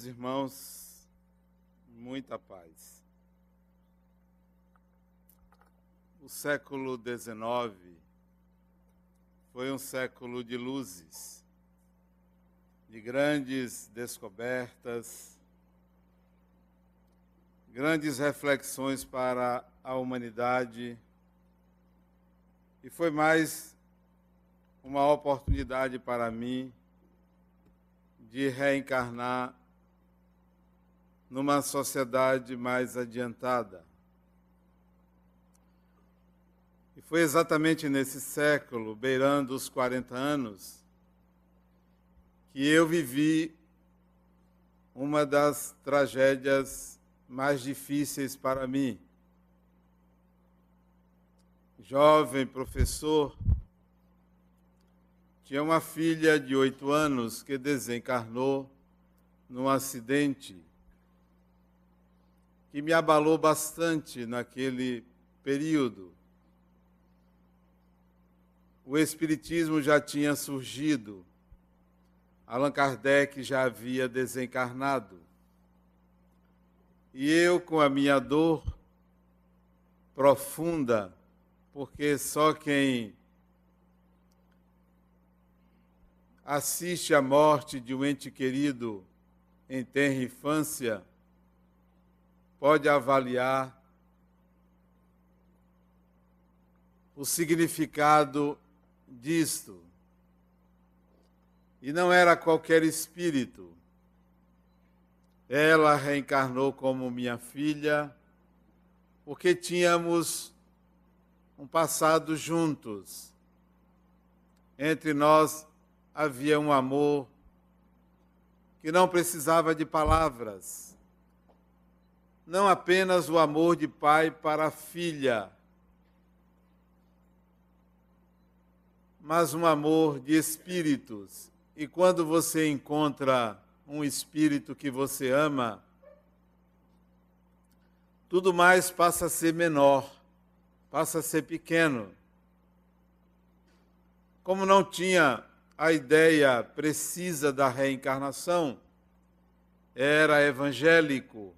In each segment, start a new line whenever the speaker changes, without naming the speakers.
Meus irmãos, muita paz. O século XIX foi um século de luzes, de grandes descobertas, grandes reflexões para a humanidade, e foi mais uma oportunidade para mim de reencarnar numa sociedade mais adiantada. E foi exatamente nesse século, beirando os 40 anos, que eu vivi uma das tragédias mais difíceis para mim. Jovem professor, tinha uma filha de oito anos que desencarnou num acidente que me abalou bastante naquele período. O Espiritismo já tinha surgido, Allan Kardec já havia desencarnado. E eu, com a minha dor profunda, porque só quem assiste à morte de um ente querido em tenra infância, pode avaliar o significado disto. E não era qualquer espírito. Ela reencarnou como minha filha, porque tínhamos um passado juntos. Entre nós havia um amor que não precisava de palavras. Não apenas o amor de pai para a filha, mas um amor de espíritos. E quando você encontra um espírito que você ama, tudo mais passa a ser menor, passa a ser pequeno. Como não tinha a ideia precisa da reencarnação, era evangélico.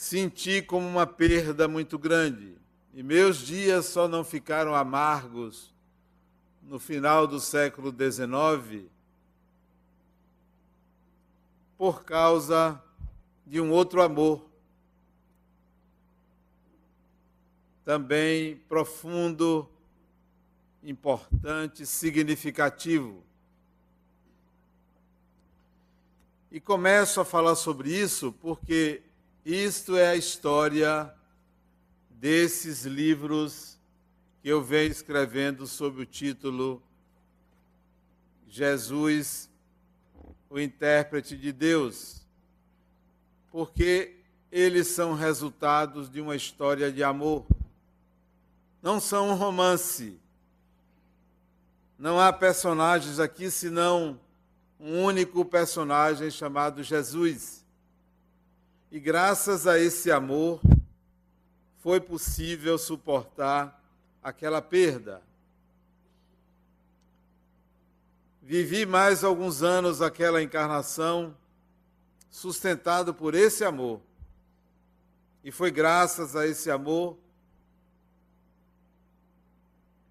Senti como uma perda muito grande. E meus dias só não ficaram amargos no final do século XIX por causa de um outro amor, também profundo importante, significativo. E começo a falar sobre isso porque isto é a história desses livros que eu venho escrevendo sob o título Jesus, o intérprete de Deus, porque eles são resultados de uma história de amor. Não são um romance, não há personagens aqui senão um único personagem chamado Jesus. E graças a esse amor foi possível suportar aquela perda. Vivi mais alguns anos aquela encarnação sustentado por esse amor. E foi graças a esse amor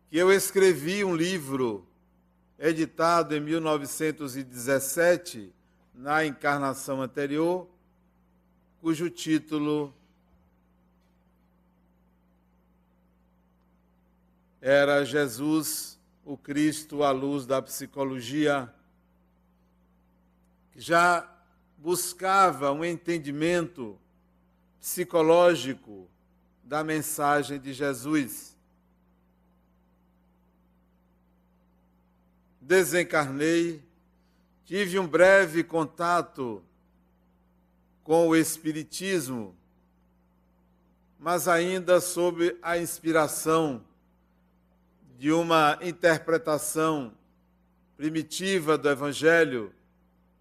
que eu escrevi um livro editado em 1917, na encarnação anterior, cujo título era Jesus, o Cristo à luz da psicologia, que já buscava um entendimento psicológico da mensagem de Jesus. desencarnei, tive um breve contato com o Espiritismo, mas ainda sob a inspiração de uma interpretação primitiva do Evangelho,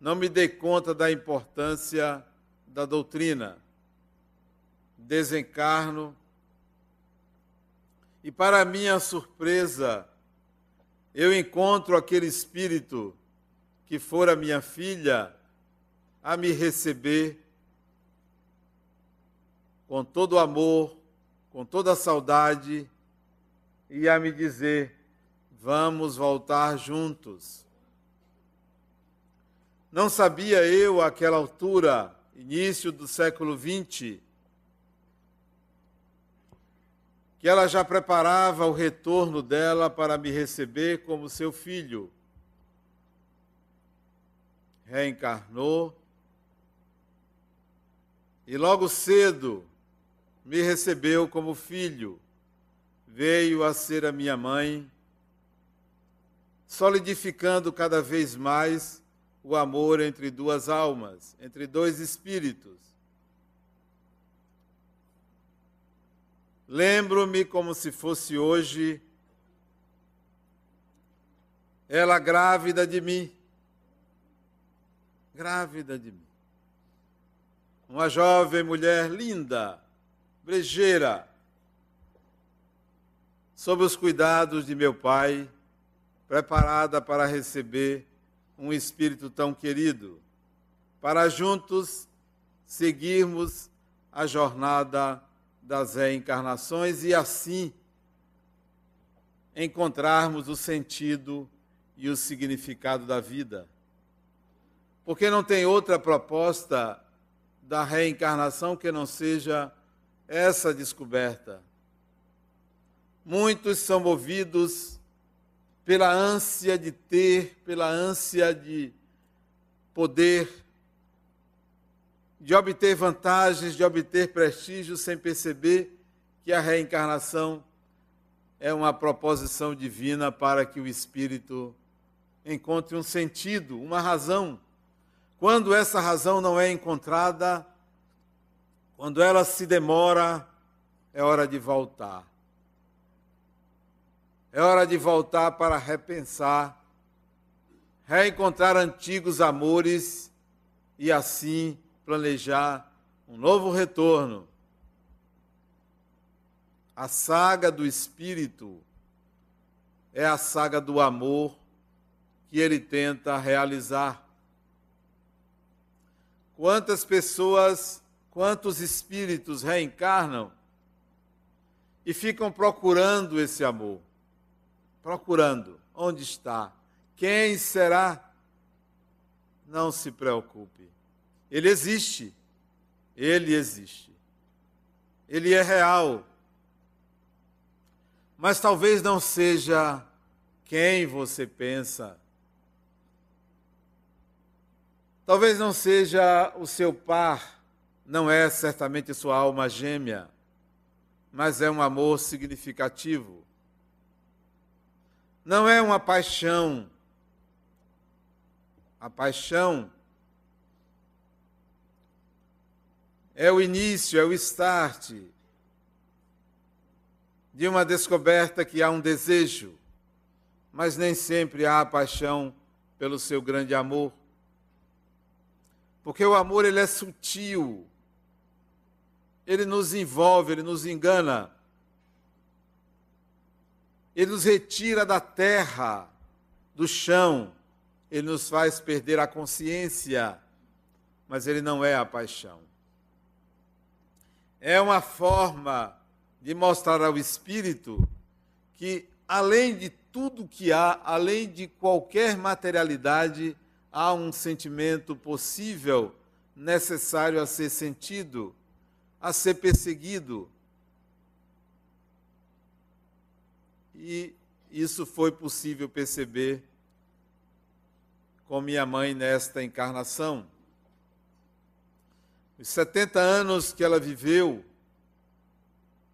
não me dei conta da importância da doutrina. Desencarno. E, para minha surpresa, eu encontro aquele espírito que fora minha filha a me receber com todo o amor, com toda a saudade e a me dizer: vamos voltar juntos. Não sabia eu, àquela altura, início do século XX, que ela já preparava o retorno dela para me receber como seu filho. Reencarnou e logo cedo me recebeu como filho, veio a ser a minha mãe, solidificando cada vez mais o amor entre duas almas, entre dois espíritos. Lembro-me como se fosse hoje, ela grávida de mim. Grávida de mim. Uma jovem mulher linda, brejeira, sob os cuidados de meu pai, preparada para receber um espírito tão querido, para juntos seguirmos a jornada das reencarnações e assim encontrarmos o sentido e o significado da vida. Porque não tem outra proposta da reencarnação que não seja essa descoberta. Muitos são movidos pela ânsia de ter, pela ânsia de poder, de obter vantagens, de obter prestígio, sem perceber que a reencarnação é uma proposição divina para que o espírito encontre um sentido, uma razão. Quando essa razão não é encontrada, quando ela se demora, é hora de voltar. É hora de voltar para repensar, reencontrar antigos amores e assim planejar um novo retorno. A saga do Espírito é a saga do amor que ele tenta realizar. Quantas pessoas, quantos espíritos reencarnam e ficam procurando esse amor? Procurando. Onde está? Quem será? Não se preocupe. Ele existe. Ele existe. Ele é real. Mas talvez não seja quem você pensa. Talvez não seja o seu par, não é certamente sua alma gêmea, mas é um amor significativo. Não é uma paixão. A paixão é o início, é o start de uma descoberta que há um desejo, mas nem sempre há paixão pelo seu grande amor. Porque o amor ele é sutil. Ele nos envolve, ele nos engana. Ele nos retira da terra, do chão. Ele nos faz perder a consciência, mas ele não é a paixão é uma forma de mostrar ao espírito que, além de tudo que há, além de qualquer materialidade, há um sentimento possível, necessário a ser sentido, a ser perseguido. E isso foi possível perceber com minha mãe nesta encarnação. Os 70 anos que ela viveu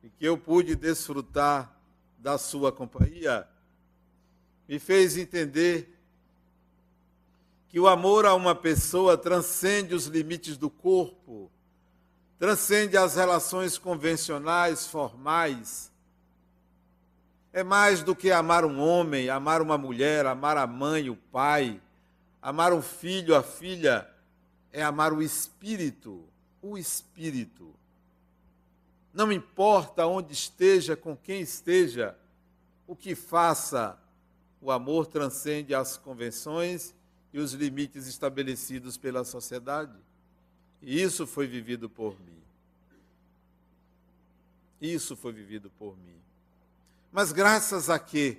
e que eu pude desfrutar da sua companhia, me fez entender que o amor a uma pessoa transcende os limites do corpo, transcende as relações convencionais, formais. É mais do que amar um homem, amar uma mulher, amar a mãe, o pai, amar um filho, a filha, é amar o espírito o Espírito. Não importa onde esteja, com quem esteja, o que faça, o amor transcende as convenções e os limites estabelecidos pela sociedade. Isso foi vivido por mim. Isso foi vivido por mim. Mas graças a quê?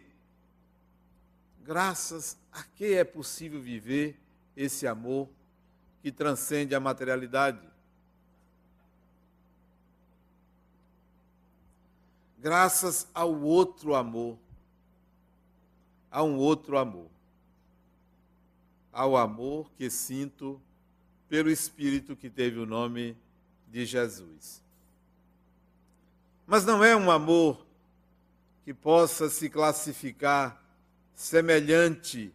Graças a que é possível viver esse amor que transcende a materialidade? Graças ao outro amor. A um outro amor. Ao amor que sinto pelo Espírito que teve o nome de Jesus. Mas não é um amor que possa se classificar semelhante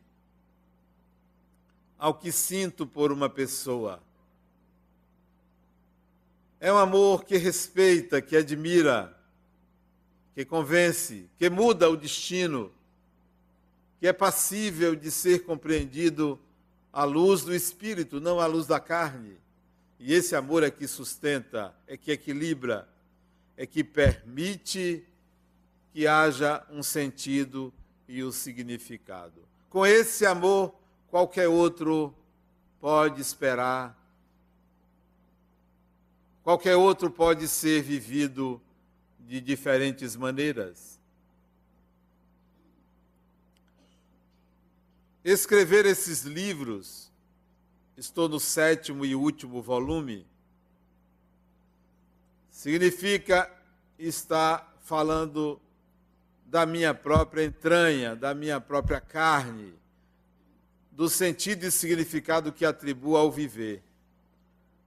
ao que sinto por uma pessoa. É um amor que respeita, que admira, que convence, que muda o destino, que é passível de ser compreendido à luz do espírito, não à luz da carne. E esse amor é que sustenta, é que equilibra, é que permite que haja um sentido e um significado. Com esse amor, qualquer outro pode esperar, qualquer outro pode ser vivido de diferentes maneiras. Escrever esses livros, estou no sétimo e último volume, significa estar falando da minha própria entranha, da minha própria carne, do sentido e significado que atribuo ao viver.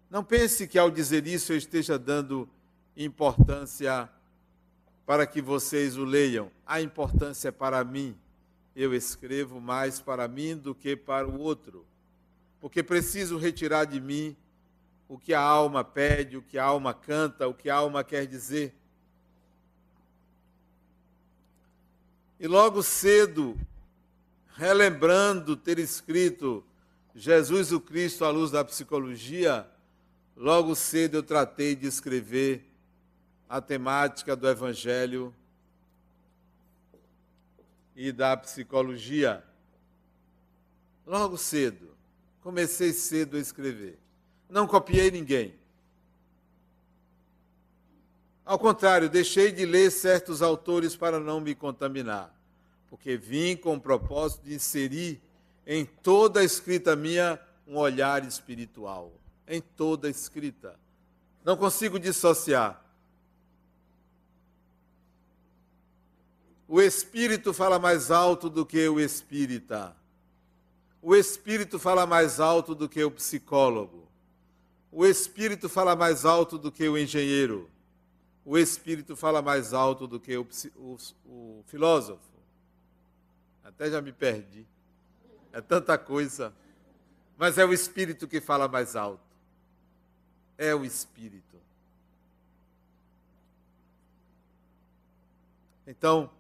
Não pense que ao dizer isso eu esteja dando importância para que vocês o leiam. A importância é para mim. Eu escrevo mais para mim do que para o outro, porque preciso retirar de mim o que a alma pede, o que a alma canta, o que a alma quer dizer. E logo cedo, relembrando ter escrito Jesus o Cristo à luz da psicologia, logo cedo eu tratei de escrever a temática do Evangelho e da psicologia. Logo cedo, comecei cedo a escrever não copiei ninguém. Ao contrário, deixei de ler certos autores para não me contaminar, porque vim com o propósito de inserir em toda a escrita minha um olhar espiritual. Em toda a escrita. Não consigo dissociar. O espírito fala mais alto do que o espírita. O espírito fala mais alto do que o psicólogo. O espírito fala mais alto do que o engenheiro. O espírito fala mais alto do que o, o, o filósofo. Até já me perdi. É tanta coisa. Mas é o espírito que fala mais alto. É o espírito. Então,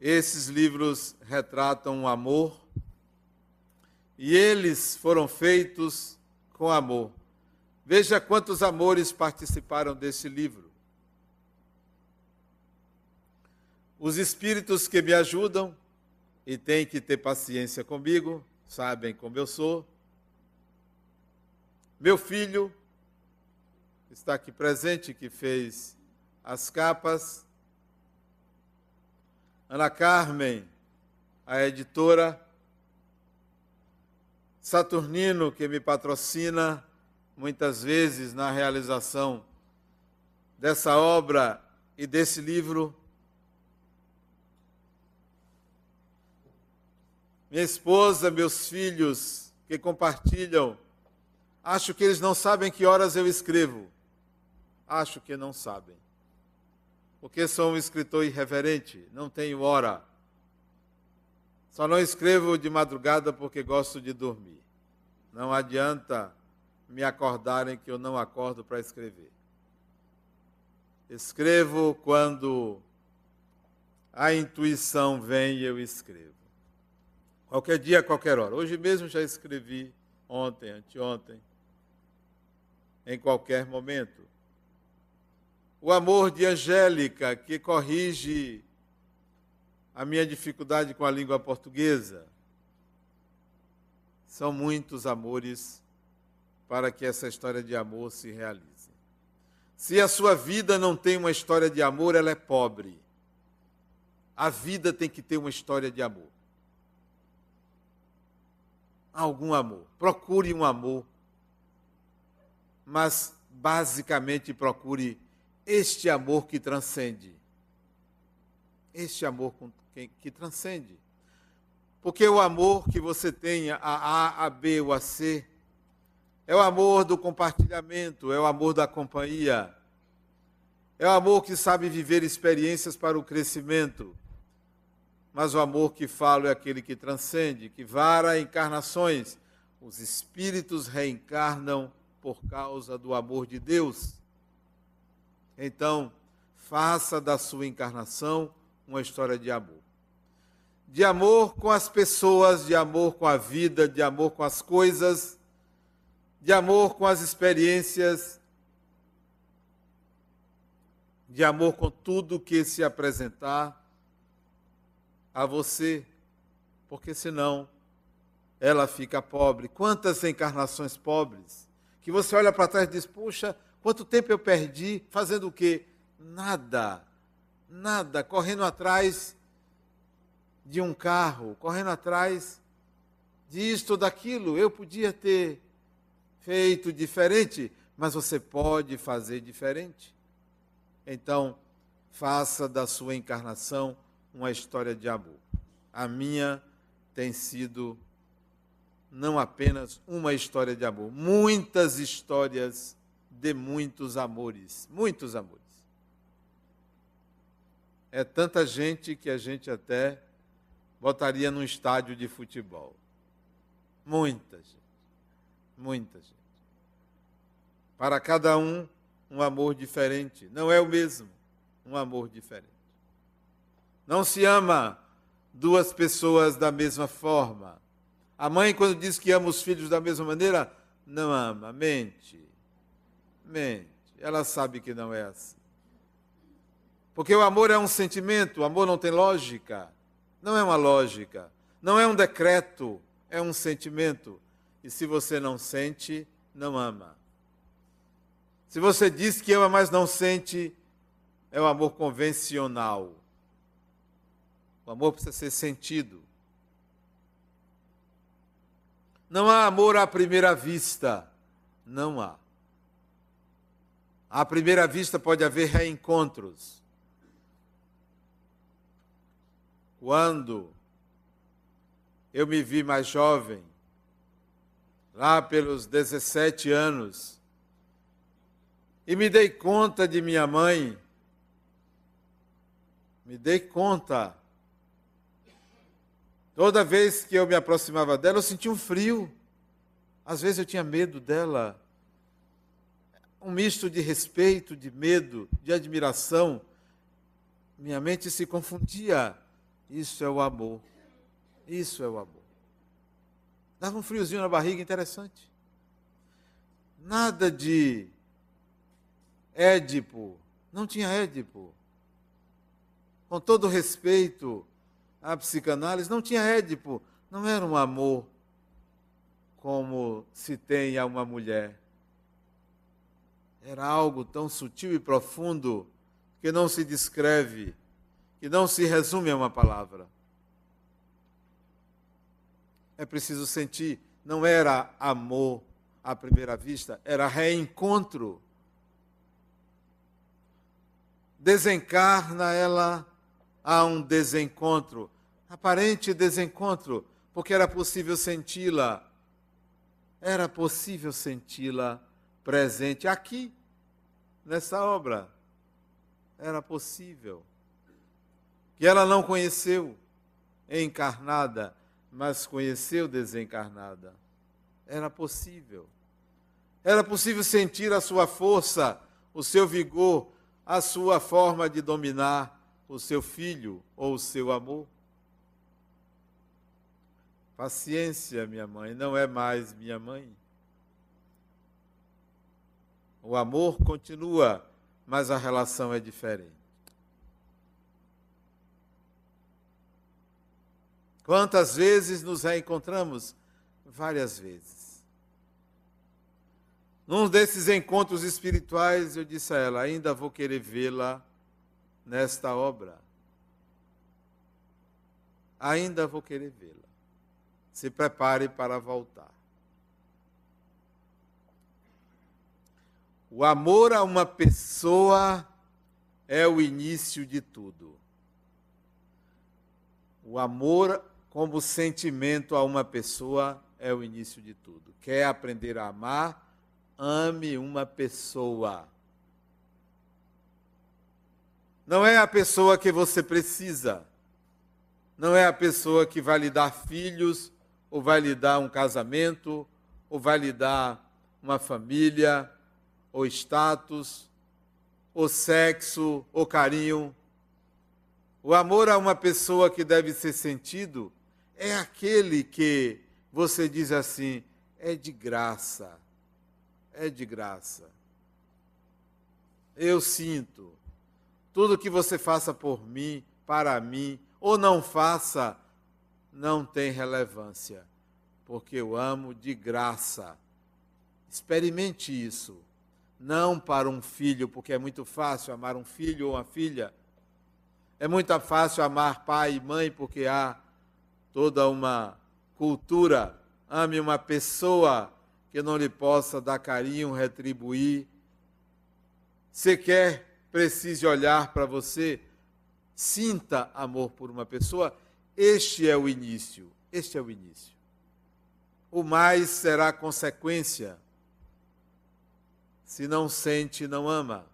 esses livros retratam o amor e eles foram feitos com amor. Veja quantos amores participaram desse livro. Os espíritos que me ajudam e têm que ter paciência comigo, sabem como eu sou. Meu filho, está aqui presente, que fez as capas. Ana Carmen, a editora. Saturnino, que me patrocina muitas vezes na realização dessa obra e desse livro. Minha esposa, meus filhos que compartilham, acho que eles não sabem que horas eu escrevo. Acho que não sabem. Porque sou um escritor irreverente, não tenho hora. Só não escrevo de madrugada porque gosto de dormir. Não adianta me acordarem que eu não acordo para escrever. Escrevo quando a intuição vem e eu escrevo. Qualquer dia, qualquer hora. Hoje mesmo já escrevi, ontem, anteontem, em qualquer momento. O amor de Angélica, que corrige a minha dificuldade com a língua portuguesa. São muitos amores para que essa história de amor se realize. Se a sua vida não tem uma história de amor, ela é pobre. A vida tem que ter uma história de amor. Algum amor. Procure um amor. Mas, basicamente, procure este amor que transcende. Este amor que transcende. Porque o amor que você tenha, a A, a B ou a C, é o amor do compartilhamento, é o amor da companhia, é o amor que sabe viver experiências para o crescimento. Mas o amor que falo é aquele que transcende, que vara encarnações. Os espíritos reencarnam por causa do amor de Deus. Então, faça da sua encarnação uma história de amor de amor com as pessoas, de amor com a vida, de amor com as coisas, de amor com as experiências, de amor com tudo que se apresentar a você, porque senão ela fica pobre. Quantas encarnações pobres que você olha para trás e diz: Puxa, quanto tempo eu perdi fazendo o quê? Nada, nada, correndo atrás de um carro, correndo atrás disto ou daquilo. Eu podia ter feito diferente, mas você pode fazer diferente. Então, faça da sua encarnação uma história de amor. A minha tem sido não apenas uma história de amor, muitas histórias de muitos amores, muitos amores. É tanta gente que a gente até botaria num estádio de futebol. Muita gente. Muita gente. Para cada um, um amor diferente. Não é o mesmo, um amor diferente. Não se ama duas pessoas da mesma forma. A mãe, quando diz que ama os filhos da mesma maneira, não ama, mente. Mente. Ela sabe que não é assim. Porque o amor é um sentimento, o amor não tem lógica. Não é uma lógica, não é um decreto, é um sentimento. E se você não sente, não ama. Se você diz que ama, mas não sente, é o amor convencional. O amor precisa ser sentido. Não há amor à primeira vista. Não há. À primeira vista pode haver reencontros. quando eu me vi mais jovem, lá pelos 17 anos, e me dei conta de minha mãe, me dei conta. Toda vez que eu me aproximava dela, eu sentia um frio. Às vezes eu tinha medo dela. Um misto de respeito, de medo, de admiração. Minha mente se confundia isso é o amor. Isso é o amor. Dava um friozinho na barriga interessante. Nada de Édipo. Não tinha Édipo. Com todo respeito à psicanálise, não tinha Édipo. Não era um amor como se tem a uma mulher. Era algo tão sutil e profundo que não se descreve que não se resume a uma palavra. É preciso sentir, não era amor à primeira vista, era reencontro. Desencarna ela a um desencontro, aparente desencontro, porque era possível senti-la, era possível senti-la presente aqui, nessa obra. Era possível que ela não conheceu encarnada, mas conheceu desencarnada. Era possível. Era possível sentir a sua força, o seu vigor, a sua forma de dominar o seu filho ou o seu amor. Paciência, minha mãe, não é mais minha mãe. O amor continua, mas a relação é diferente. Quantas vezes nos reencontramos várias vezes. Num desses encontros espirituais, eu disse a ela: ainda vou querer vê-la nesta obra. Ainda vou querer vê-la. Se prepare para voltar. O amor a uma pessoa é o início de tudo. O amor como sentimento a uma pessoa é o início de tudo. Quer aprender a amar? Ame uma pessoa. Não é a pessoa que você precisa. Não é a pessoa que vai lhe dar filhos, ou vai lhe dar um casamento, ou vai lhe dar uma família, ou status, ou sexo, ou carinho. O amor a uma pessoa que deve ser sentido é aquele que você diz assim: é de graça, é de graça. Eu sinto. Tudo que você faça por mim, para mim, ou não faça, não tem relevância, porque eu amo de graça. Experimente isso não para um filho, porque é muito fácil amar um filho ou uma filha. É muito fácil amar pai e mãe, porque há toda uma cultura. Ame uma pessoa que não lhe possa dar carinho, retribuir. Se quer, precise olhar para você, sinta amor por uma pessoa. Este é o início. Este é o início. O mais será consequência se não sente, não ama.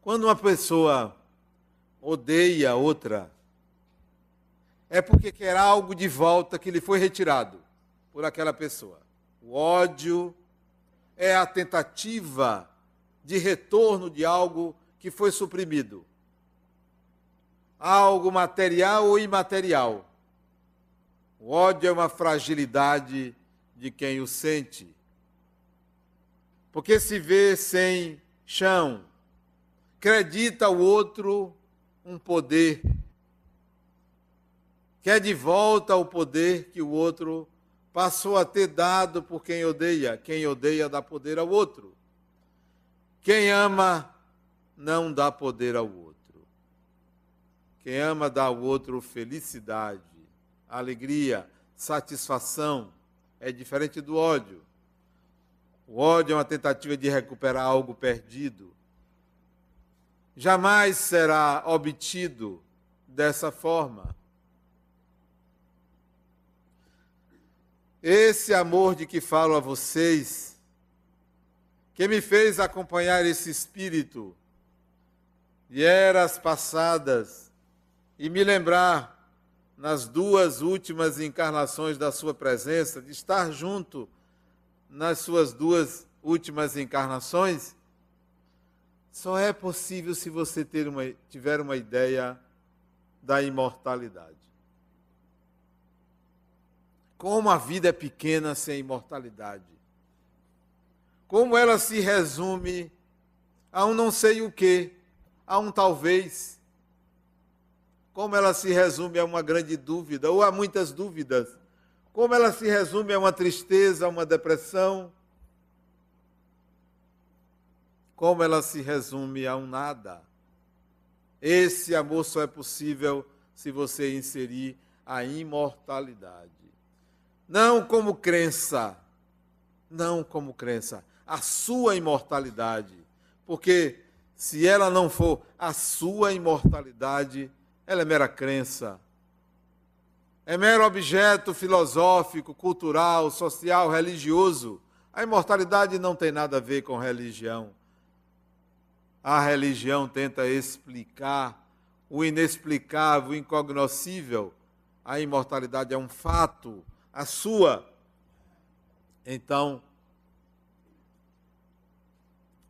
Quando uma pessoa odeia outra, é porque quer algo de volta que lhe foi retirado por aquela pessoa. O ódio é a tentativa de retorno de algo que foi suprimido. Algo material ou imaterial. O ódio é uma fragilidade de quem o sente. Porque se vê sem chão, acredita ao outro um poder, quer de volta o poder que o outro passou a ter dado por quem odeia. Quem odeia dá poder ao outro. Quem ama não dá poder ao outro. Quem ama dá ao outro felicidade, alegria, satisfação é diferente do ódio. O ódio é uma tentativa de recuperar algo perdido. Jamais será obtido dessa forma. Esse amor de que falo a vocês, que me fez acompanhar esse espírito de eras passadas e me lembrar nas duas últimas encarnações da sua presença, de estar junto nas suas duas últimas encarnações, só é possível se você ter uma, tiver uma ideia da imortalidade. Como a vida é pequena sem imortalidade. Como ela se resume a um não sei o que, a um talvez como ela se resume a uma grande dúvida, ou a muitas dúvidas, como ela se resume a uma tristeza, a uma depressão, como ela se resume a um nada. Esse amor só é possível se você inserir a imortalidade. Não como crença, não como crença, a sua imortalidade. Porque se ela não for a sua imortalidade, ela é mera crença. É mero objeto filosófico, cultural, social, religioso. A imortalidade não tem nada a ver com religião. A religião tenta explicar o inexplicável, o incognoscível. A imortalidade é um fato, a sua. Então,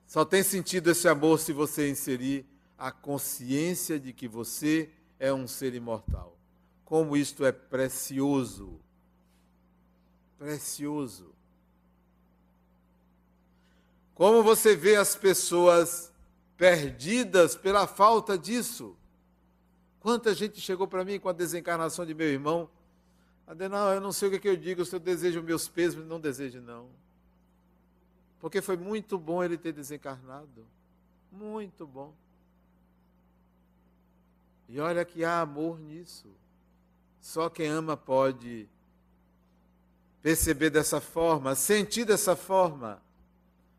só tem sentido esse amor se você inserir a consciência de que você é um ser imortal. Como isto é precioso. Precioso. Como você vê as pessoas perdidas pela falta disso. Quanta gente chegou para mim com a desencarnação de meu irmão Adenal, eu não sei o que, é que eu digo, se eu desejo meus pesos, não desejo não. Porque foi muito bom ele ter desencarnado. Muito bom. E olha que há amor nisso. Só quem ama pode perceber dessa forma, sentir dessa forma.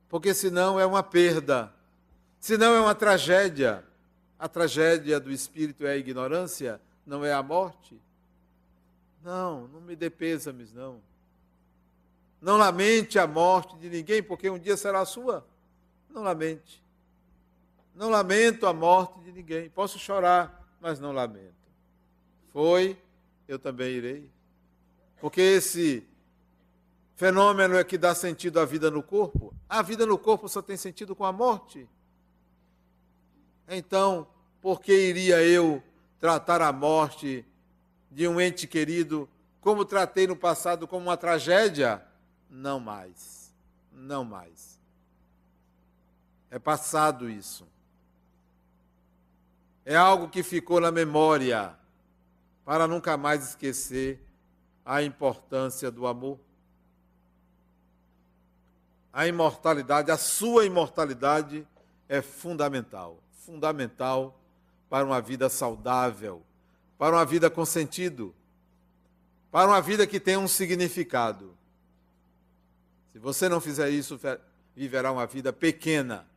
Porque senão é uma perda. Senão é uma tragédia. A tragédia do espírito é a ignorância, não é a morte. Não, não me dê pêsames, não. Não lamente a morte de ninguém, porque um dia será a sua. Não lamente. Não lamento a morte de ninguém. Posso chorar, mas não lamento. Foi, eu também irei. Porque esse fenômeno é que dá sentido à vida no corpo. A vida no corpo só tem sentido com a morte. Então, por que iria eu tratar a morte de um ente querido como tratei no passado como uma tragédia? Não mais. Não mais. É passado isso. É algo que ficou na memória para nunca mais esquecer a importância do amor. A imortalidade, a sua imortalidade é fundamental fundamental para uma vida saudável, para uma vida com sentido, para uma vida que tenha um significado. Se você não fizer isso, viverá uma vida pequena,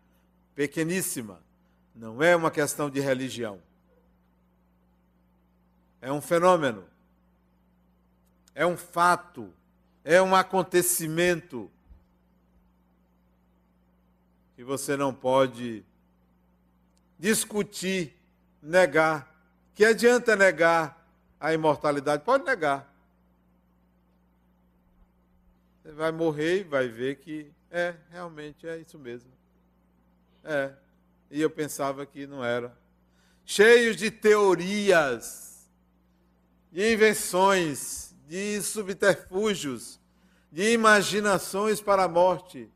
pequeníssima. Não é uma questão de religião. É um fenômeno. É um fato. É um acontecimento que você não pode discutir, negar. Que adianta negar a imortalidade? Pode negar. Você vai morrer e vai ver que é, realmente é isso mesmo. É. E eu pensava que não era. Cheios de teorias, de invenções, de subterfúgios, de imaginações para a morte.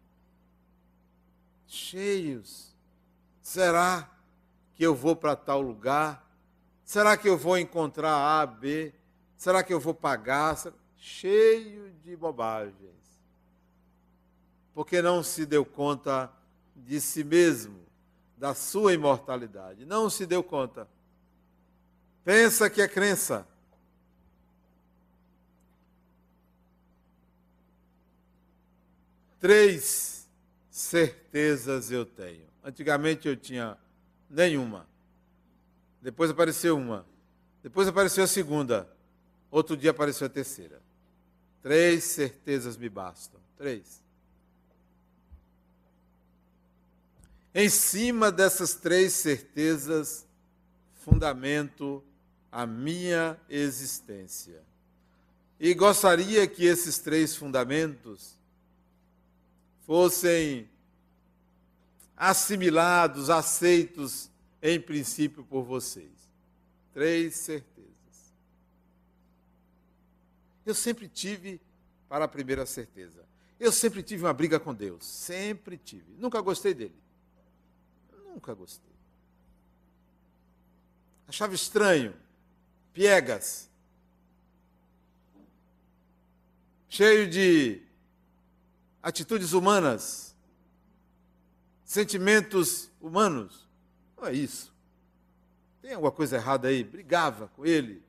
Cheios. Será que eu vou para tal lugar? Será que eu vou encontrar A, B? Será que eu vou pagar? Cheio de bobagens. Porque não se deu conta de si mesmo, da sua imortalidade. Não se deu conta. Pensa que é crença. Três certezas eu tenho. Antigamente eu tinha Nenhuma. Depois apareceu uma. Depois apareceu a segunda. Outro dia apareceu a terceira. Três certezas me bastam. Três. Em cima dessas três certezas, fundamento a minha existência. E gostaria que esses três fundamentos fossem assimilados, aceitos em princípio por vocês. Três certezas. Eu sempre tive, para a primeira certeza, eu sempre tive uma briga com Deus. Sempre tive. Nunca gostei dele. Nunca gostei. Achava estranho. Piegas. Cheio de atitudes humanas sentimentos humanos. Não é isso. Tem alguma coisa errada aí? Brigava com ele.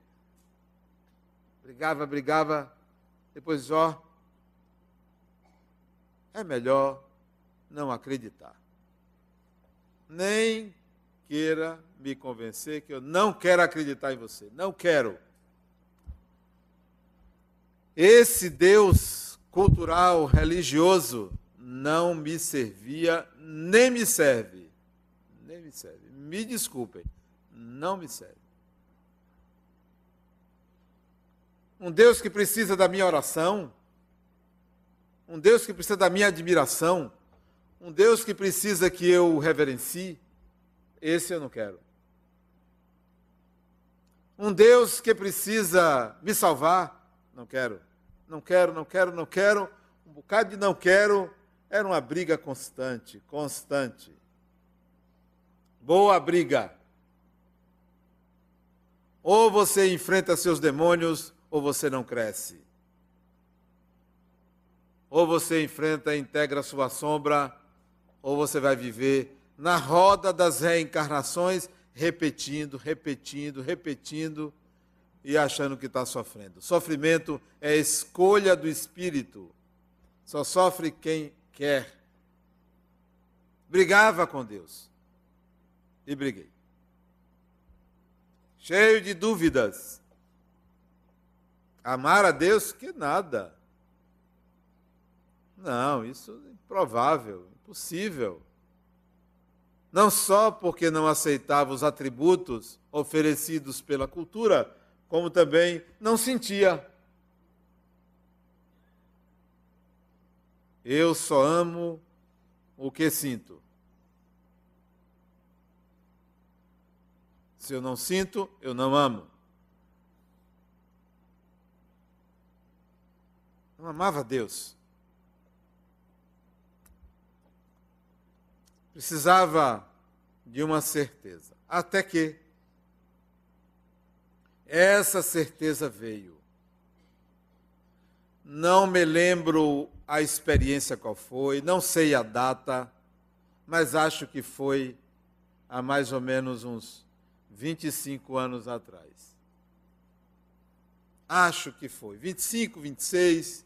Brigava, brigava. Depois, ó, é melhor não acreditar. Nem queira me convencer que eu não quero acreditar em você. Não quero. Esse Deus cultural, religioso, não me servia, nem me serve. Nem me serve. Me desculpem, não me serve. Um Deus que precisa da minha oração, um Deus que precisa da minha admiração, um Deus que precisa que eu reverencie, esse eu não quero. Um Deus que precisa me salvar, não quero. Não quero, não quero, não quero. Um bocado de não quero era uma briga constante, constante. Boa briga. Ou você enfrenta seus demônios, ou você não cresce. Ou você enfrenta e integra sua sombra, ou você vai viver na roda das reencarnações, repetindo, repetindo, repetindo e achando que está sofrendo. Sofrimento é escolha do espírito. Só sofre quem quer. Brigava com Deus. E briguei. Cheio de dúvidas. Amar a Deus que nada. Não, isso é improvável, impossível. Não só porque não aceitava os atributos oferecidos pela cultura, como também não sentia. Eu só amo o que sinto. Se eu não sinto, eu não amo. Não amava Deus. Precisava de uma certeza. Até que essa certeza veio. Não me lembro a experiência qual foi, não sei a data, mas acho que foi há mais ou menos uns 25 anos atrás. Acho que foi. 25, 26,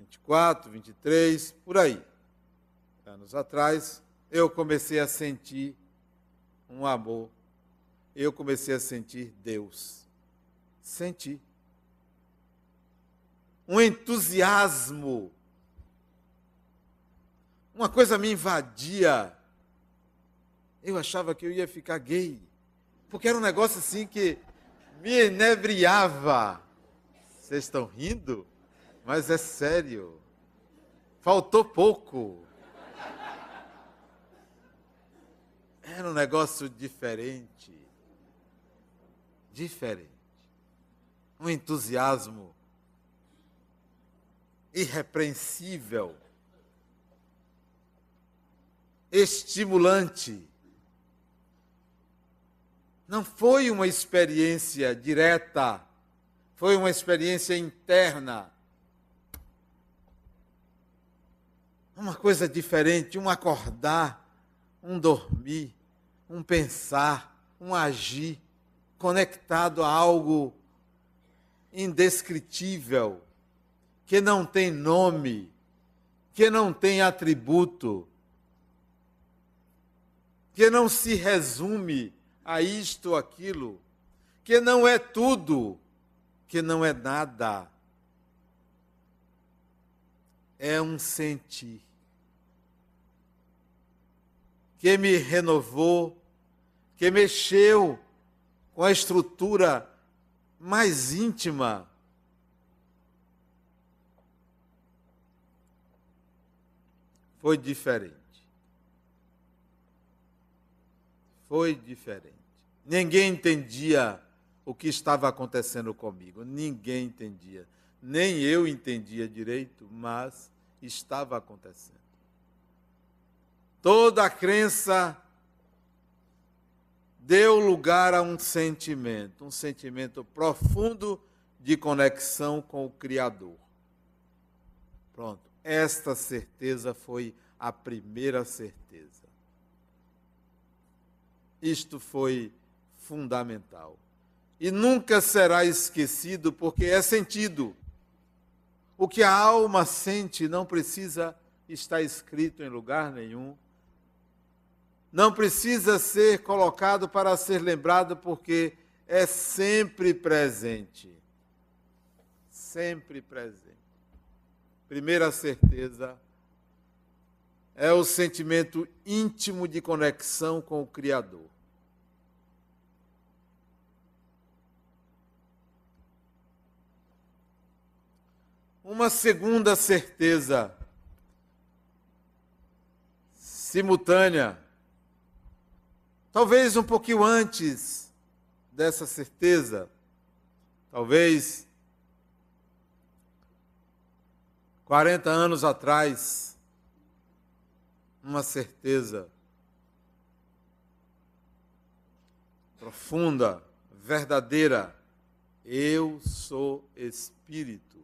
24, 23, por aí. Anos atrás, eu comecei a sentir um amor. Eu comecei a sentir Deus. Senti um entusiasmo. Uma coisa me invadia. Eu achava que eu ia ficar gay. Porque era um negócio assim que me inebriava. Vocês estão rindo? Mas é sério. Faltou pouco. Era um negócio diferente. Diferente. Um entusiasmo irrepreensível, estimulante. Não foi uma experiência direta, foi uma experiência interna. Uma coisa diferente, um acordar, um dormir, um pensar, um agir, conectado a algo indescritível que não tem nome, que não tem atributo, que não se resume a isto ou aquilo, que não é tudo, que não é nada. É um sentir que me renovou, que mexeu com a estrutura mais íntima foi diferente. Foi diferente. Ninguém entendia o que estava acontecendo comigo. Ninguém entendia. Nem eu entendia direito, mas estava acontecendo. Toda a crença deu lugar a um sentimento, um sentimento profundo de conexão com o Criador. Pronto. Esta certeza foi a primeira certeza. Isto foi fundamental. E nunca será esquecido, porque é sentido. O que a alma sente não precisa estar escrito em lugar nenhum. Não precisa ser colocado para ser lembrado, porque é sempre presente. Sempre presente. Primeira certeza é o sentimento íntimo de conexão com o Criador. Uma segunda certeza simultânea, talvez um pouquinho antes dessa certeza, talvez 40 anos atrás, uma certeza profunda, verdadeira, Eu sou espírito.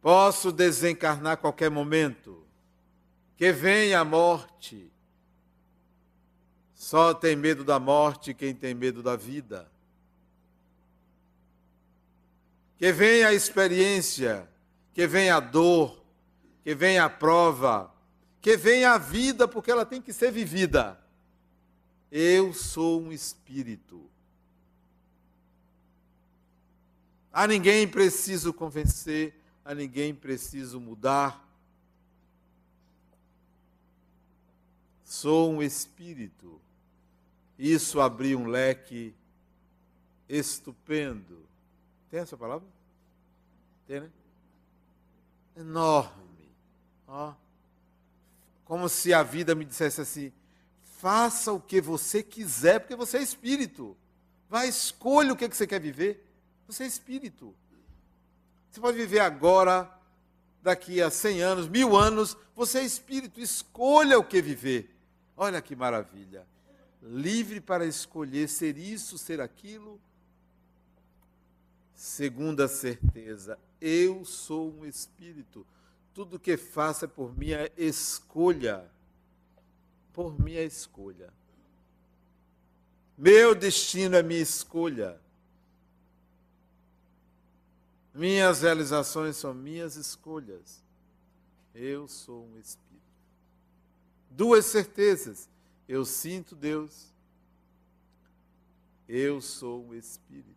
Posso desencarnar a qualquer momento. Que venha a morte. Só tem medo da morte quem tem medo da vida. Que venha a experiência, que venha a dor, que venha a prova, que venha a vida, porque ela tem que ser vivida. Eu sou um espírito. A ninguém preciso convencer, a ninguém preciso mudar. Sou um espírito. Isso abriu um leque estupendo. Tem essa palavra? Tem, né? Enorme. Ó. Como se a vida me dissesse assim: faça o que você quiser, porque você é espírito. Vai, escolha o que você quer viver. Você é espírito. Você pode viver agora, daqui a 100 anos, mil anos. Você é espírito. Escolha o que viver. Olha que maravilha. Livre para escolher ser isso, ser aquilo. Segunda certeza, eu sou um espírito. Tudo que faço é por minha escolha. Por minha escolha. Meu destino é minha escolha. Minhas realizações são minhas escolhas. Eu sou um espírito. Duas certezas. Eu sinto Deus. Eu sou um espírito.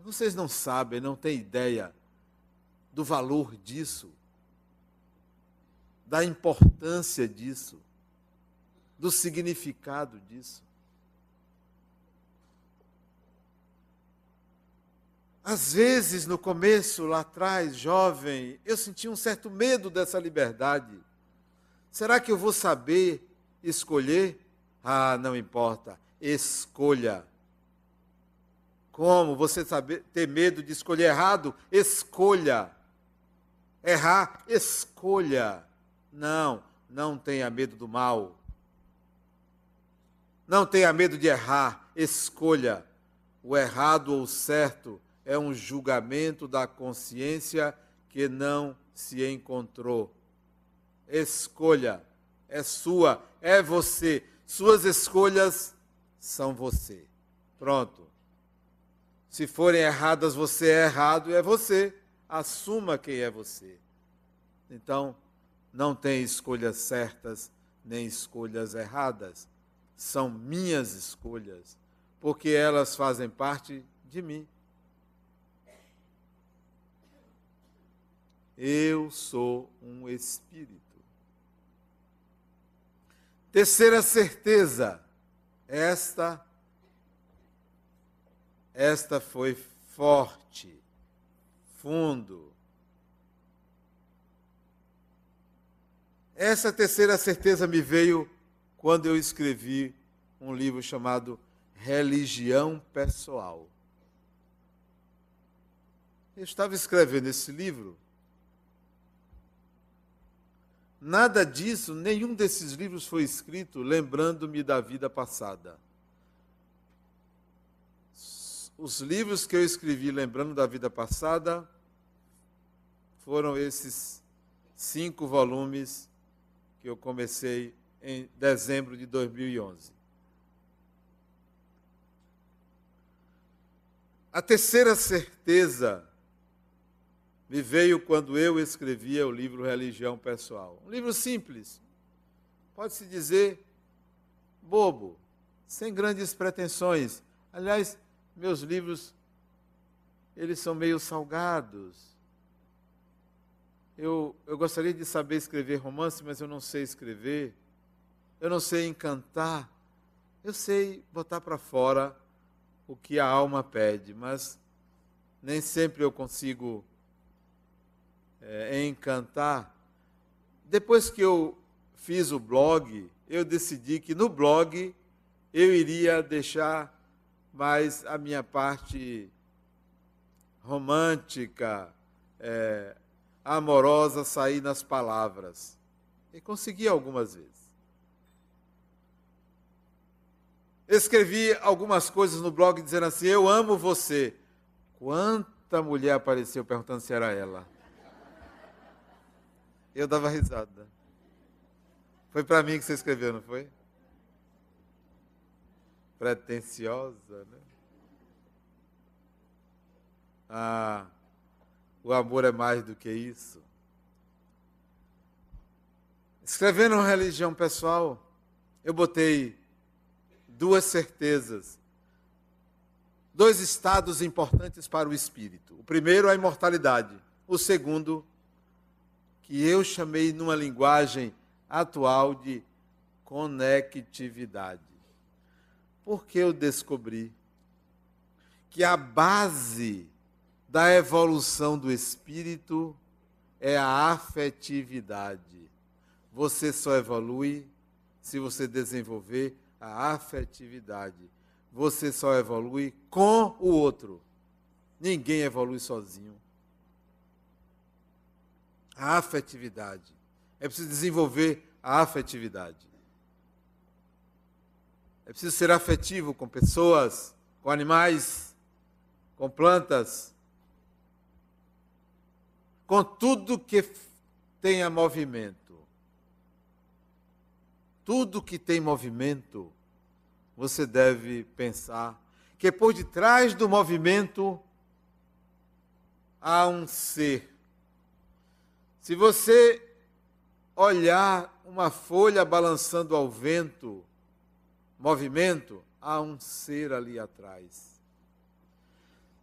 Vocês não sabem, não têm ideia do valor disso, da importância disso, do significado disso. Às vezes, no começo, lá atrás, jovem, eu sentia um certo medo dessa liberdade. Será que eu vou saber escolher? Ah, não importa. Escolha. Como você saber ter medo de escolher errado? Escolha. Errar, escolha. Não, não tenha medo do mal. Não tenha medo de errar, escolha. O errado ou certo é um julgamento da consciência que não se encontrou. Escolha, é sua, é você. Suas escolhas são você. Pronto. Se forem erradas, você é errado e é você. Assuma quem é você. Então, não tem escolhas certas nem escolhas erradas. São minhas escolhas, porque elas fazem parte de mim. Eu sou um espírito. Terceira certeza, esta esta foi forte, fundo. Essa terceira certeza me veio quando eu escrevi um livro chamado Religião Pessoal. Eu estava escrevendo esse livro. Nada disso, nenhum desses livros foi escrito lembrando-me da vida passada os livros que eu escrevi lembrando da vida passada foram esses cinco volumes que eu comecei em dezembro de 2011. A terceira certeza me veio quando eu escrevia o livro Religião Pessoal. Um livro simples, pode-se dizer bobo, sem grandes pretensões. Aliás, meus livros, eles são meio salgados. Eu, eu gostaria de saber escrever romance, mas eu não sei escrever. Eu não sei encantar. Eu sei botar para fora o que a alma pede, mas nem sempre eu consigo é, encantar. Depois que eu fiz o blog, eu decidi que no blog eu iria deixar mas a minha parte romântica, é, amorosa sair nas palavras. E consegui algumas vezes. Escrevi algumas coisas no blog dizendo assim: Eu amo você. Quanta mulher apareceu perguntando se era ela. Eu dava risada. Foi para mim que você escreveu, não foi? Pretensiosa, né? Ah, o amor é mais do que isso. Escrevendo religião pessoal, eu botei duas certezas, dois estados importantes para o espírito. O primeiro, a imortalidade. O segundo, que eu chamei numa linguagem atual de conectividade. Porque eu descobri que a base da evolução do espírito é a afetividade. Você só evolui se você desenvolver a afetividade. Você só evolui com o outro. Ninguém evolui sozinho. A afetividade. É preciso desenvolver a afetividade. É preciso ser afetivo com pessoas, com animais, com plantas, com tudo que tenha movimento. Tudo que tem movimento, você deve pensar que por detrás do movimento há um ser. Se você olhar uma folha balançando ao vento, movimento, há um ser ali atrás.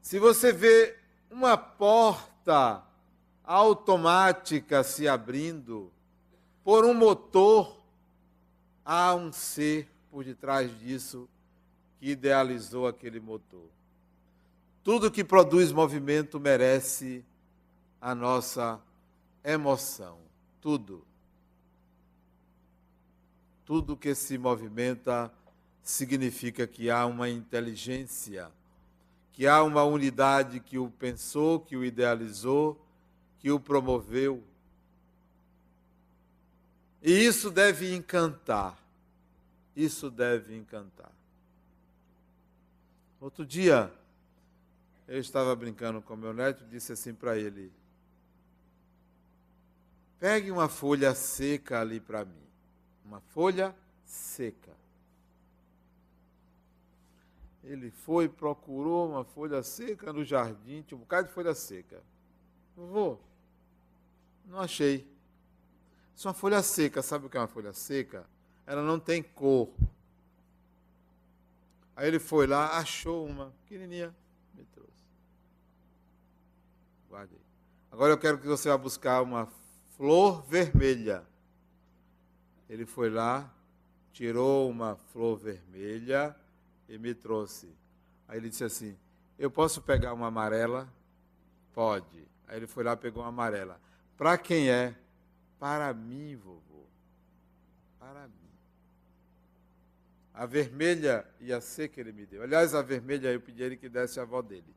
Se você vê uma porta automática se abrindo por um motor, há um ser por detrás disso que idealizou aquele motor. Tudo que produz movimento merece a nossa emoção. Tudo. Tudo que se movimenta significa que há uma inteligência, que há uma unidade que o pensou, que o idealizou que o promoveu. E isso deve encantar. Isso deve encantar. Outro dia, eu estava brincando com meu neto e disse assim para ele: Pegue uma folha seca ali para mim. Uma folha seca. Ele foi, procurou uma folha seca no jardim, tinha um bocado de folha seca. Vovô, não achei. Isso é uma folha seca. Sabe o que é uma folha seca? Ela não tem cor. Aí ele foi lá, achou uma pequenininha, me trouxe. Guardei. Agora eu quero que você vá buscar uma flor vermelha. Ele foi lá, tirou uma flor vermelha e me trouxe. Aí ele disse assim: Eu posso pegar uma amarela? Pode. Aí ele foi lá pegou uma amarela. Para quem é? Para mim, vovô. Para mim. A vermelha e a seca ele me deu. Aliás, a vermelha eu pedi ele que desse a avó dele.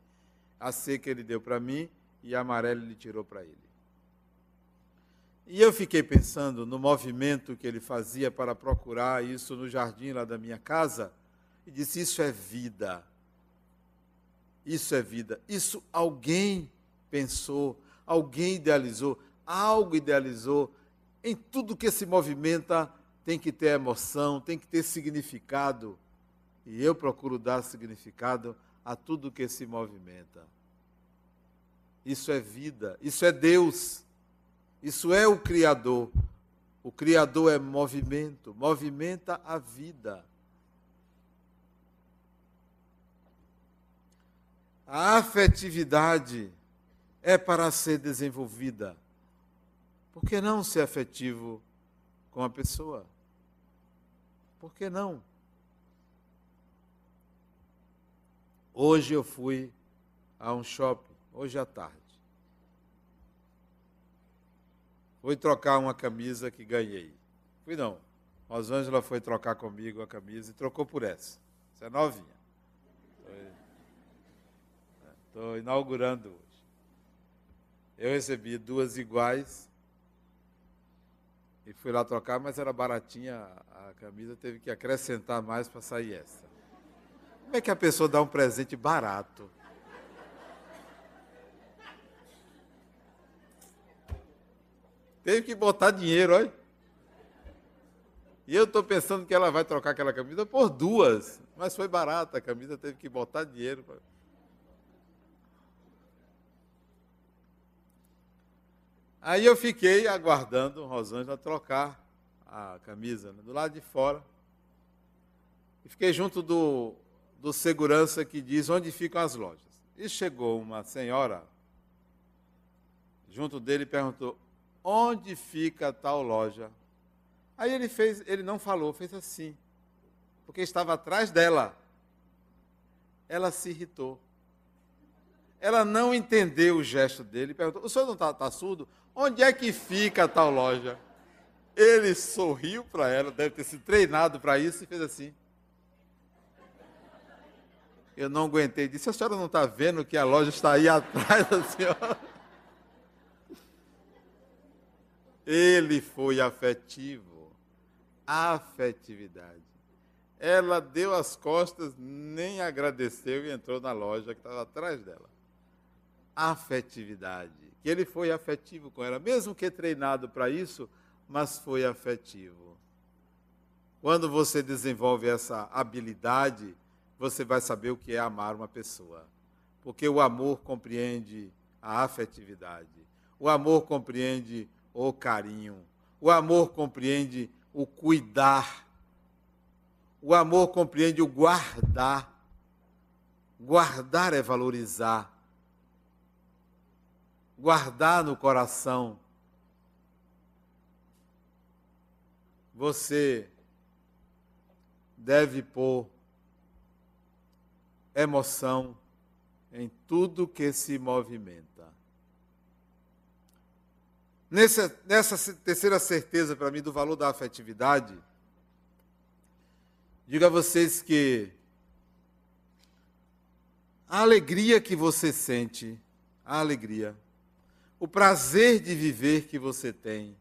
A seca ele deu para mim e a amarela ele tirou para ele. E eu fiquei pensando no movimento que ele fazia para procurar isso no jardim lá da minha casa e disse: Isso é vida. Isso é vida. Isso alguém pensou, alguém idealizou algo idealizou. Em tudo que se movimenta tem que ter emoção, tem que ter significado. E eu procuro dar significado a tudo que se movimenta. Isso é vida, isso é Deus, isso é o Criador. O Criador é movimento, movimenta a vida. A afetividade é para ser desenvolvida. Por que não ser afetivo com a pessoa? Por que não? Hoje eu fui a um shopping, hoje à tarde. Fui trocar uma camisa que ganhei. Fui não. Rosângela foi trocar comigo a camisa e trocou por essa. Essa é novinha. Estou inaugurando hoje. Eu recebi duas iguais e fui lá trocar, mas era baratinha a camisa, teve que acrescentar mais para sair essa. Como é que a pessoa dá um presente barato? Teve que botar dinheiro, olha. E eu estou pensando que ela vai trocar aquela camisa por duas. Mas foi barata a camisa, teve que botar dinheiro. Pra... Aí eu fiquei aguardando Rosângela trocar a camisa né, do lado de fora. E fiquei junto do, do segurança que diz onde ficam as lojas. E chegou uma senhora junto dele e perguntou: onde fica tal loja? Aí ele fez, ele não falou, fez assim, porque estava atrás dela. Ela se irritou. Ela não entendeu o gesto dele, perguntou: O senhor não está tá surdo? Onde é que fica tal loja? Ele sorriu para ela, deve ter sido treinado para isso, e fez assim. Eu não aguentei, disse: A senhora não está vendo que a loja está aí atrás da senhora? Ele foi afetivo. Afetividade. Ela deu as costas, nem agradeceu e entrou na loja que estava atrás dela. Afetividade. Que ele foi afetivo com ela, mesmo que treinado para isso, mas foi afetivo. Quando você desenvolve essa habilidade, você vai saber o que é amar uma pessoa. Porque o amor compreende a afetividade. O amor compreende o carinho. O amor compreende o cuidar. O amor compreende o guardar. Guardar é valorizar. Guardar no coração. Você deve pôr emoção em tudo que se movimenta. Nessa, nessa terceira certeza para mim do valor da afetividade, digo a vocês que a alegria que você sente, a alegria, o prazer de viver que você tem,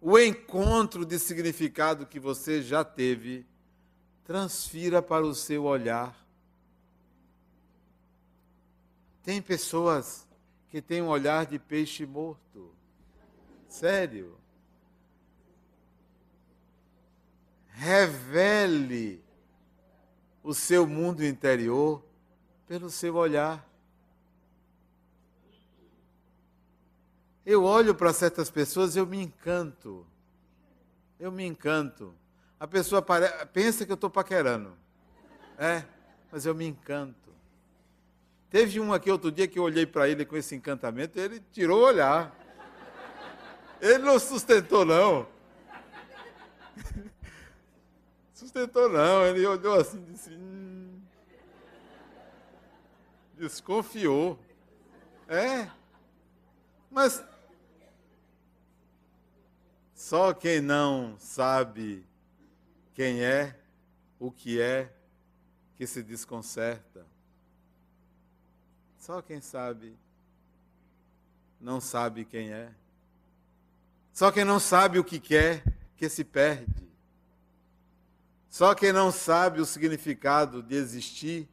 o encontro de significado que você já teve, transfira para o seu olhar. Tem pessoas que têm um olhar de peixe morto. Sério. Revele o seu mundo interior pelo seu olhar. Eu olho para certas pessoas e eu me encanto. Eu me encanto. A pessoa pensa que eu estou paquerando. É, mas eu me encanto. Teve um aqui outro dia que eu olhei para ele com esse encantamento ele tirou o olhar. Ele não sustentou, não. Sustentou, não. Ele olhou assim e disse. Hum. Desconfiou. É. Mas. Só quem não sabe quem é, o que é, que se desconcerta. Só quem sabe não sabe quem é. Só quem não sabe o que quer, que se perde. Só quem não sabe o significado de existir,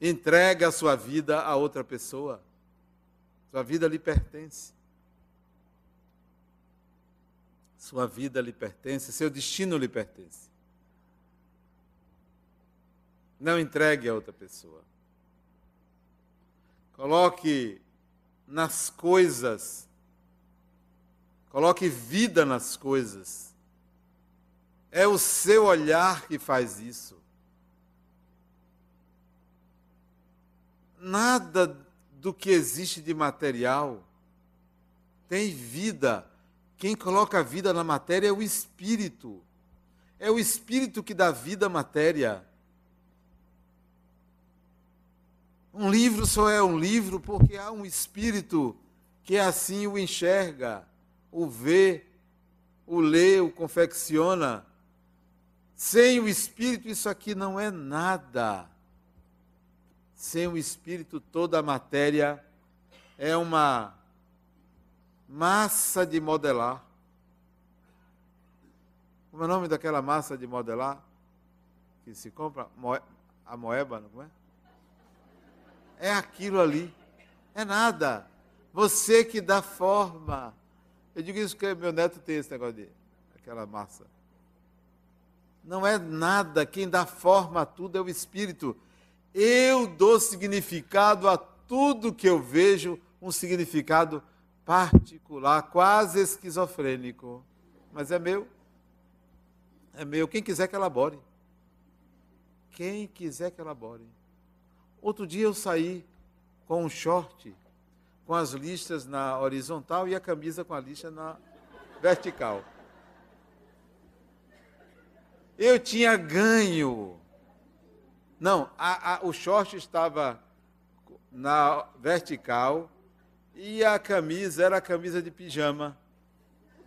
entrega a sua vida a outra pessoa. Sua vida lhe pertence. Sua vida lhe pertence, seu destino lhe pertence. Não entregue a outra pessoa. Coloque nas coisas. Coloque vida nas coisas. É o seu olhar que faz isso. Nada do que existe de material tem vida. Quem coloca vida na matéria é o espírito. É o espírito que dá vida à matéria. Um livro só é um livro porque há um espírito que assim o enxerga, o vê, o lê, o confecciona. Sem o espírito, isso aqui não é nada. Sem o espírito, toda a matéria é uma massa de modelar. Como é o nome daquela massa de modelar que se compra? a moeba, não é? É aquilo ali. É nada. Você que dá forma. Eu digo isso porque meu neto tem esse negócio de aquela massa. Não é nada. Quem dá forma a tudo é o Espírito. Eu dou significado a tudo que eu vejo, um significado particular, quase esquizofrênico. Mas é meu. É meu. Quem quiser que elabore. Quem quiser que elabore. Outro dia eu saí com um short com as listas na horizontal e a camisa com a lista na vertical. Eu tinha ganho. Não, a, a, o short estava na vertical e a camisa era a camisa de pijama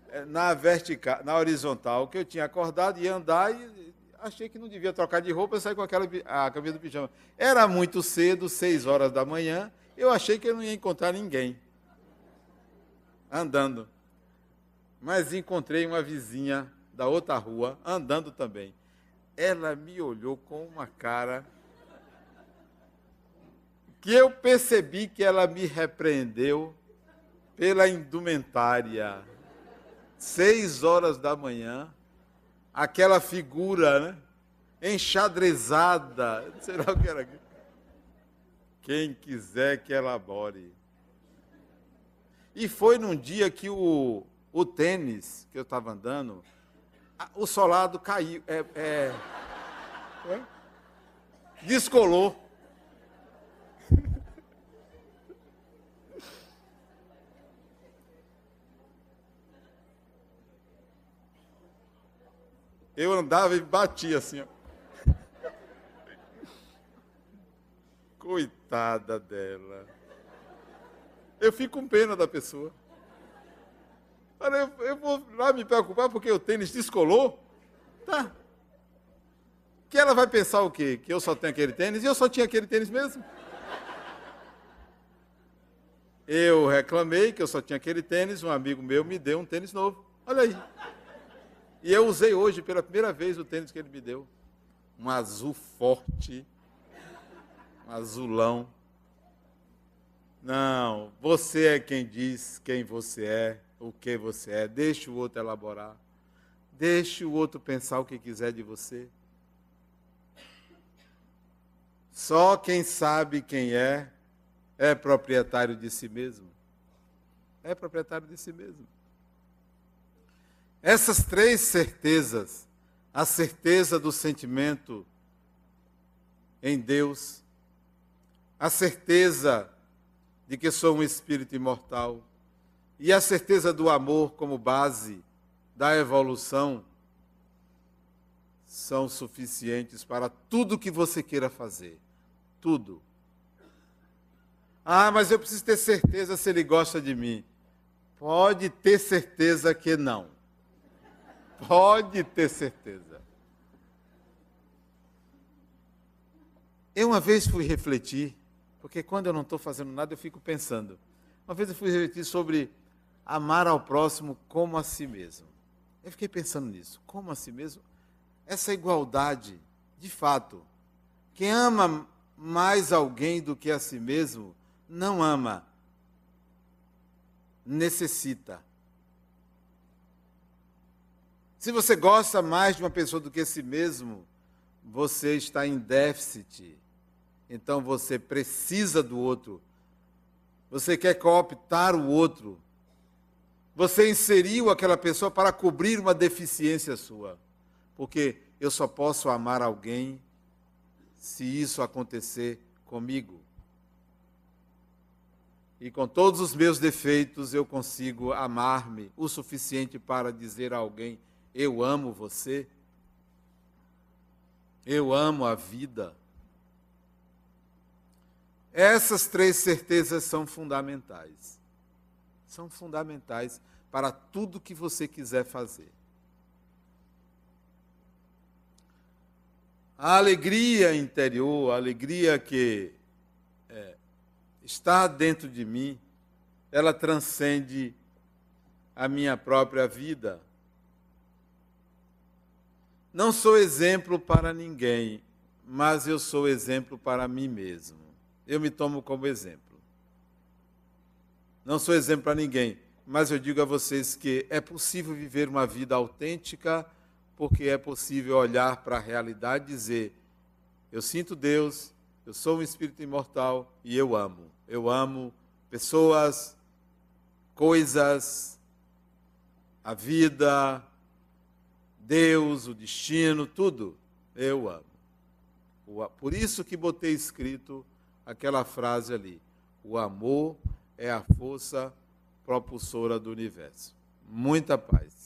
eh, na vertical, na horizontal, que eu tinha acordado e andar e achei que não devia trocar de roupa, eu saí com aquela a camisa do pijama. Era muito cedo, seis horas da manhã, eu achei que eu não ia encontrar ninguém andando. Mas encontrei uma vizinha da outra rua andando também. Ela me olhou com uma cara que eu percebi que ela me repreendeu pela indumentária. Seis horas da manhã, aquela figura, né? Enxadrezada, sei lá o que era. Quem quiser que elabore. E foi num dia que o, o tênis que eu estava andando, o solado caiu, é, é, descolou. Eu andava e batia assim, ó. Coitada dela. Eu fico com pena da pessoa. eu, eu vou lá me preocupar porque o tênis descolou? Tá. Que ela vai pensar o quê? Que eu só tenho aquele tênis? E eu só tinha aquele tênis mesmo? Eu reclamei que eu só tinha aquele tênis, um amigo meu me deu um tênis novo. Olha aí. E eu usei hoje pela primeira vez o tênis que ele me deu. Um azul forte azulão. Não, você é quem diz quem você é, o que você é. Deixe o outro elaborar. Deixe o outro pensar o que quiser de você. Só quem sabe quem é, é proprietário de si mesmo. É proprietário de si mesmo. Essas três certezas, a certeza do sentimento em Deus, a certeza de que sou um espírito imortal e a certeza do amor como base da evolução são suficientes para tudo que você queira fazer. Tudo. Ah, mas eu preciso ter certeza se ele gosta de mim. Pode ter certeza que não. Pode ter certeza. Eu uma vez fui refletir porque quando eu não estou fazendo nada, eu fico pensando. Uma vez eu fui refletir sobre amar ao próximo como a si mesmo. Eu fiquei pensando nisso. Como a si mesmo? Essa igualdade, de fato. Quem ama mais alguém do que a si mesmo, não ama, necessita. Se você gosta mais de uma pessoa do que si mesmo, você está em déficit então você precisa do outro. Você quer cooptar o outro. Você inseriu aquela pessoa para cobrir uma deficiência sua. Porque eu só posso amar alguém se isso acontecer comigo. E com todos os meus defeitos, eu consigo amar-me o suficiente para dizer a alguém: Eu amo você. Eu amo a vida. Essas três certezas são fundamentais. São fundamentais para tudo que você quiser fazer. A alegria interior, a alegria que é, está dentro de mim, ela transcende a minha própria vida. Não sou exemplo para ninguém, mas eu sou exemplo para mim mesmo. Eu me tomo como exemplo. Não sou exemplo para ninguém, mas eu digo a vocês que é possível viver uma vida autêntica, porque é possível olhar para a realidade e dizer: eu sinto Deus, eu sou um espírito imortal e eu amo. Eu amo pessoas, coisas, a vida, Deus, o destino, tudo. Eu amo. Por isso que botei escrito aquela frase ali: o amor é a força propulsora do universo. Muita paz.